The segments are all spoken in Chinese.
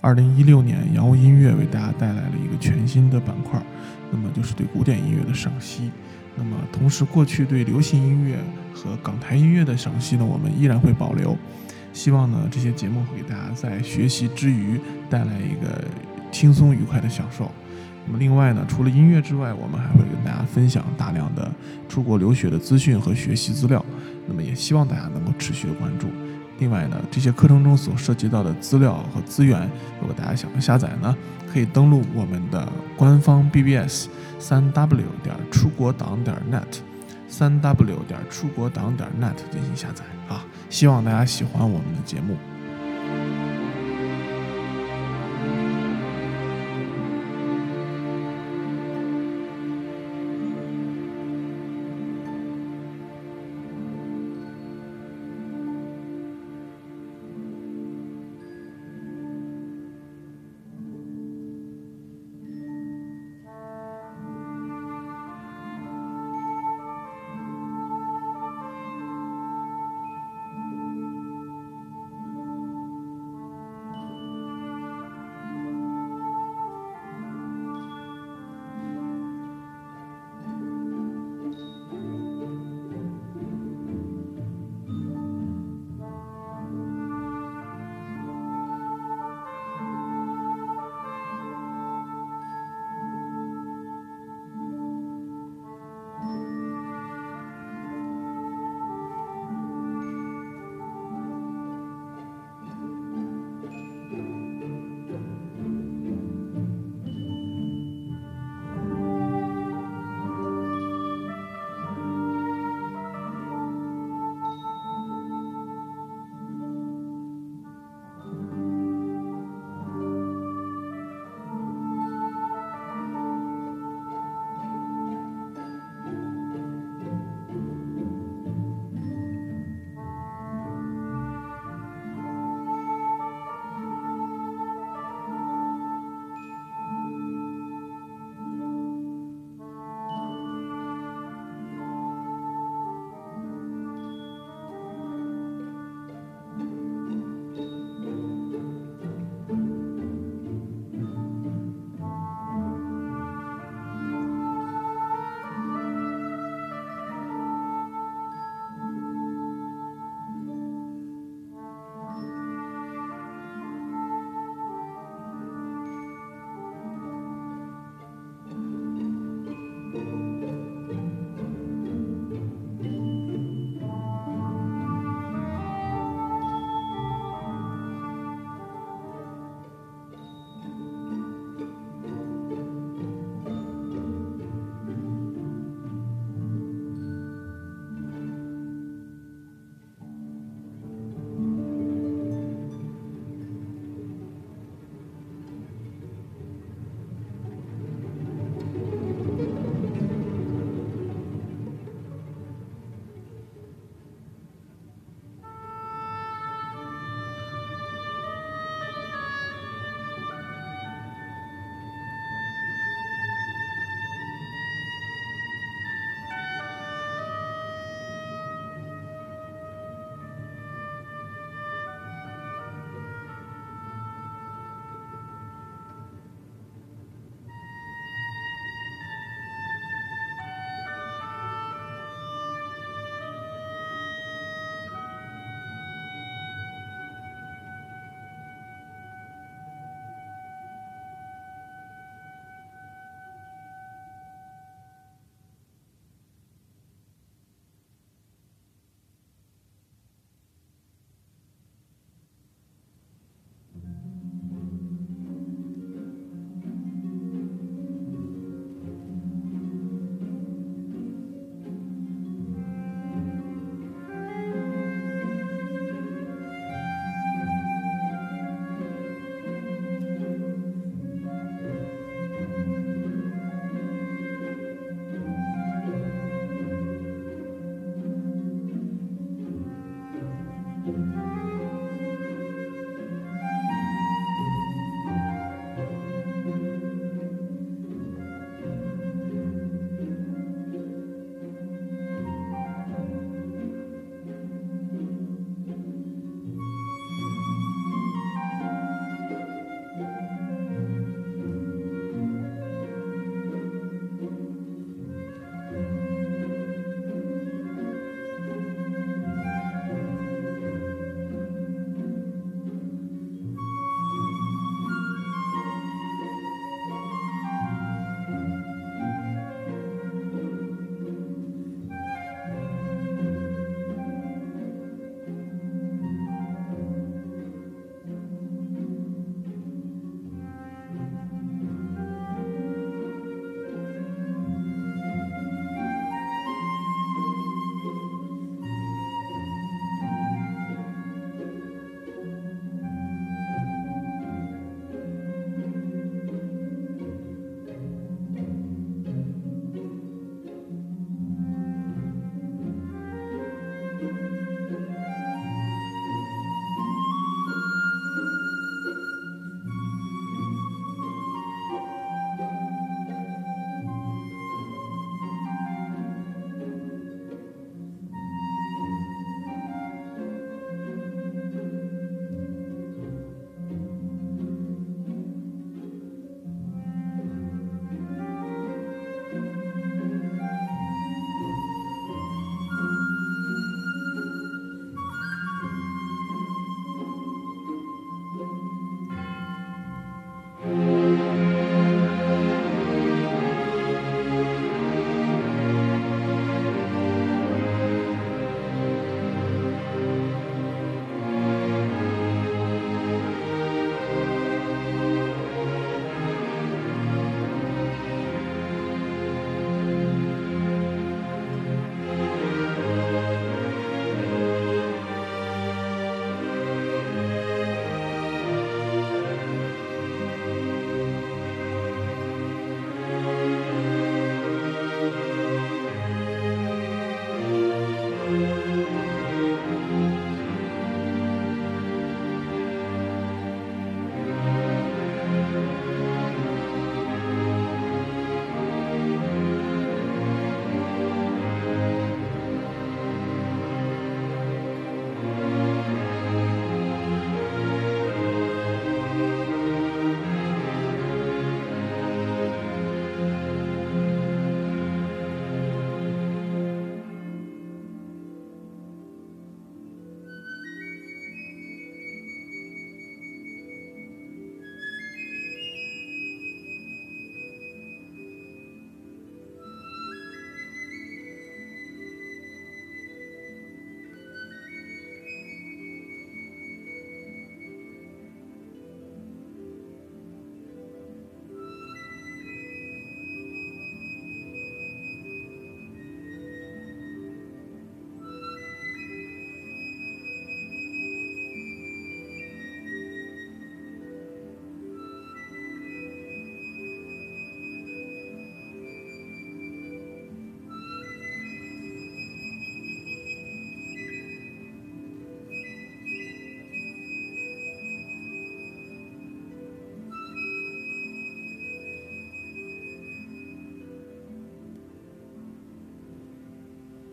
二零一六年，洋务音乐为大家带来了一个全新的板块，那么就是对古典音乐的赏析。那么同时，过去对流行音乐和港台音乐的赏析呢，我们依然会保留。希望呢，这些节目会给大家在学习之余带来一个轻松愉快的享受。那么另外呢，除了音乐之外，我们还会跟大家分享大量的出国留学的资讯和学习资料。那么也希望大家能够持续的关注。另外呢，这些课程中所涉及到的资料和资源，如果大家想要下载呢，可以登录我们的官方 BBS 三 W 点出国党点 net，三 W 点出国党点 net 进行下载啊！希望大家喜欢我们的节目。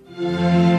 Música